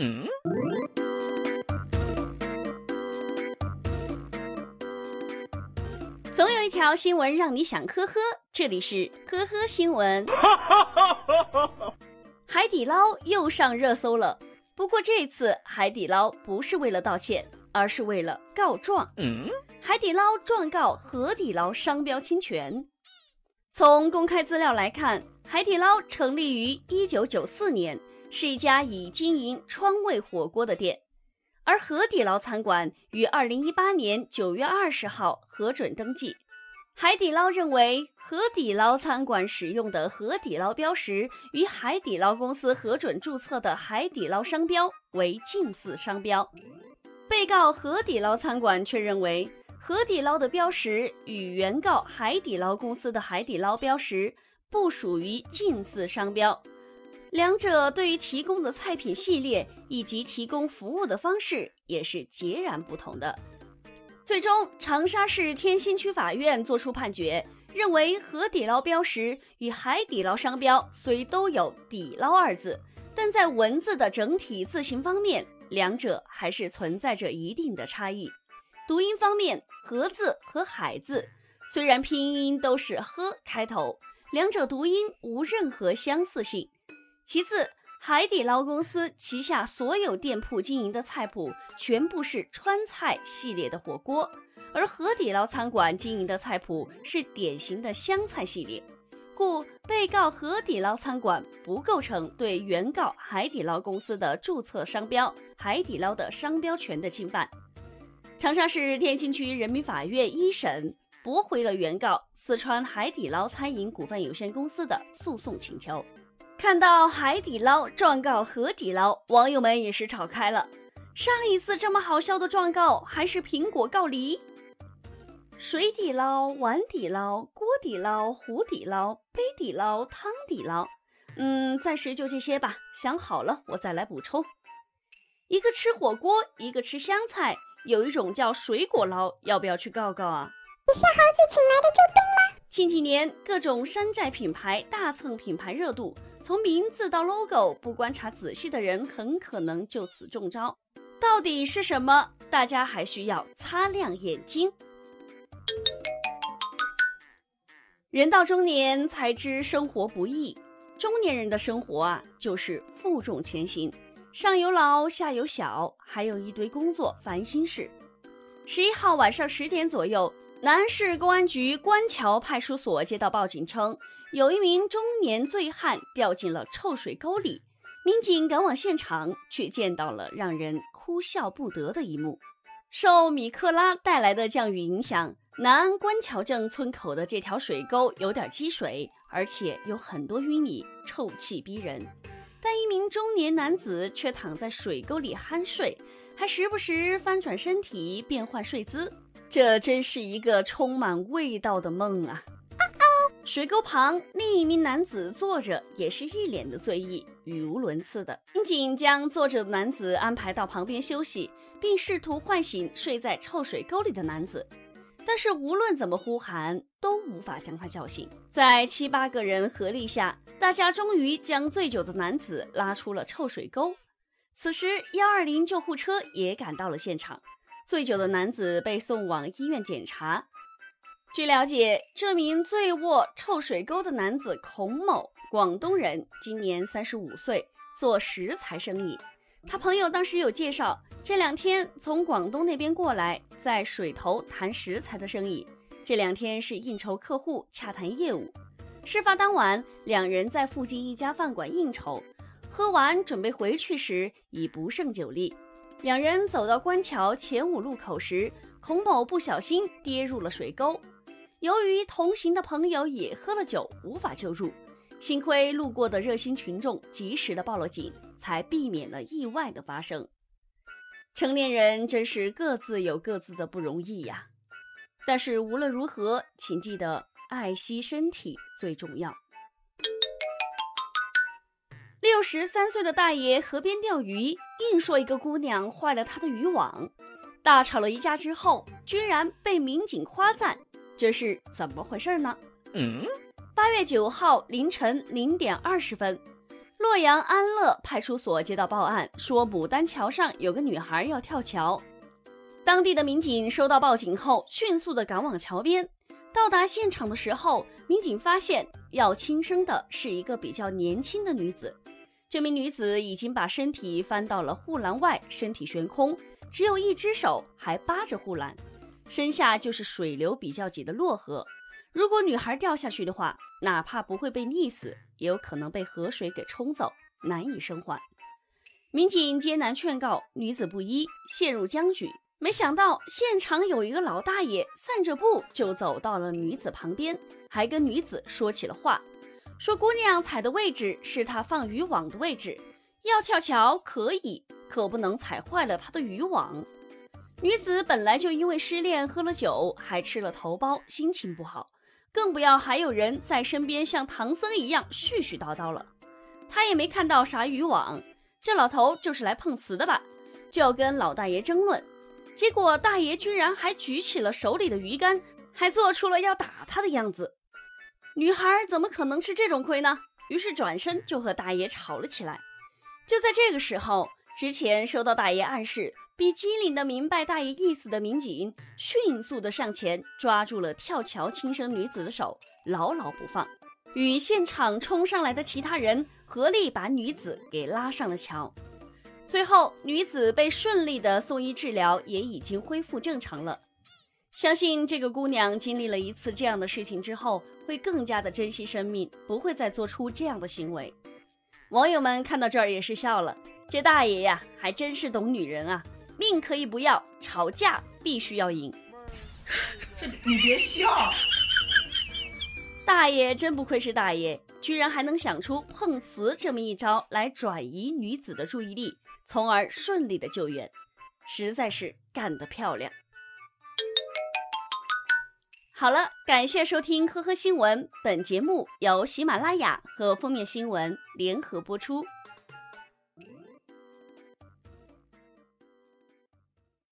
嗯，总有一条新闻让你想呵呵，这里是呵呵新闻。海底捞又上热搜了，不过这次海底捞不是为了道歉，而是为了告状。嗯，海底捞状告河底捞商标侵权。从公开资料来看，海底捞成立于一九九四年。是一家以经营川味火锅的店，而河底捞餐馆于二零一八年九月二十号核准登记。海底捞认为，河底捞餐馆使用的河底捞标识与海底捞公司核准注册的海底捞商标为近似商标。被告河底捞餐馆却认为，河底捞的标识与原告海底捞公司的海底捞标识不属于近似商标。两者对于提供的菜品系列以及提供服务的方式也是截然不同的。最终，长沙市天心区法院作出判决，认为河底捞标识与海底捞商标虽都有“底捞”二字，但在文字的整体字形方面，两者还是存在着一定的差异。读音方面，“河”字和“海”字虽然拼音都是“呵”开头，两者读音无任何相似性。其次，海底捞公司旗下所有店铺经营的菜谱全部是川菜系列的火锅，而河底捞餐馆经营的菜谱是典型的湘菜系列，故被告河底捞餐馆不构成对原告海底捞公司的注册商标“海底捞”的商标权的侵犯。长沙市天心区人民法院一审驳回了原告四川海底捞餐饮股份有限公司的诉讼请求。看到海底捞状告河底捞，网友们也是吵开了。上一次这么好笑的状告还是苹果告梨。水底捞、碗底捞、锅底捞、壶底捞、杯底捞、汤底捞，嗯，暂时就这些吧。想好了我再来补充。一个吃火锅，一个吃湘菜，有一种叫水果捞，要不要去告告啊？你是猴子请来的救兵吗？近几年各种山寨品牌大蹭品牌热度。从名字到 logo，不观察仔细的人很可能就此中招。到底是什么？大家还需要擦亮眼睛。人到中年才知生活不易，中年人的生活啊，就是负重前行，上有老下有小，还有一堆工作烦心事。十一号晚上十点左右，南安市公安局官桥派出所接到报警称。有一名中年醉汉掉进了臭水沟里，民警赶往现场，却见到了让人哭笑不得的一幕。受米克拉带来的降雨影响，南安官桥镇村口的这条水沟有点积水，而且有很多淤泥，臭气逼人。但一名中年男子却躺在水沟里酣睡，还时不时翻转身体变换睡姿，这真是一个充满味道的梦啊！水沟旁，另一名男子坐着，也是一脸的醉意，语无伦次的。民警将坐着的男子安排到旁边休息，并试图唤醒睡在臭水沟里的男子，但是无论怎么呼喊，都无法将他叫醒。在七八个人合力下，大家终于将醉酒的男子拉出了臭水沟。此时，幺二零救护车也赶到了现场，醉酒的男子被送往医院检查。据了解，这名醉卧臭水沟的男子孔某，广东人，今年三十五岁，做石材生意。他朋友当时有介绍，这两天从广东那边过来，在水头谈石材的生意。这两天是应酬客户、洽谈业务。事发当晚，两人在附近一家饭馆应酬，喝完准备回去时已不胜酒力。两人走到官桥前五路口时，孔某不小心跌入了水沟。由于同行的朋友也喝了酒，无法救助，幸亏路过的热心群众及时的报了警，才避免了意外的发生。成年人真是各自有各自的不容易呀，但是无论如何，请记得爱惜身体最重要。六十三岁的大爷河边钓鱼，硬说一个姑娘坏了他的渔网，大吵了一架之后，居然被民警夸赞。这是怎么回事呢？嗯，八月九号凌晨零点二十分，洛阳安乐派出所接到报案，说牡丹桥上有个女孩要跳桥。当地的民警收到报警后，迅速的赶往桥边。到达现场的时候，民警发现要轻生的是一个比较年轻的女子。这名女子已经把身体翻到了护栏外，身体悬空，只有一只手还扒着护栏，身下就是水流比较急的洛河。如果女孩掉下去的话，哪怕不会被溺死，也有可能被河水给冲走，难以生还。民警艰难劝告女子不依，陷入僵局。没想到现场有一个老大爷散着步就走到了女子旁边，还跟女子说起了话，说姑娘踩的位置是她放渔网的位置，要跳桥可以，可不能踩坏了她的渔网。女子本来就因为失恋喝了酒，还吃了头孢，心情不好。更不要还有人在身边像唐僧一样絮絮叨叨了，他也没看到啥渔网，这老头就是来碰瓷的吧？就要跟老大爷争论，结果大爷居然还举起了手里的鱼竿，还做出了要打他的样子。女孩怎么可能吃这种亏呢？于是转身就和大爷吵了起来。就在这个时候，之前收到大爷暗示。比机灵的明白大爷意思的民警迅速的上前抓住了跳桥轻生女子的手，牢牢不放，与现场冲上来的其他人合力把女子给拉上了桥。最后，女子被顺利的送医治疗，也已经恢复正常了。相信这个姑娘经历了一次这样的事情之后，会更加的珍惜生命，不会再做出这样的行为。网友们看到这儿也是笑了，这大爷呀，还真是懂女人啊。命可以不要，吵架必须要赢。这你别笑，大爷真不愧是大爷，居然还能想出碰瓷这么一招来转移女子的注意力，从而顺利的救援，实在是干得漂亮。好了，感谢收听呵呵新闻，本节目由喜马拉雅和封面新闻联合播出。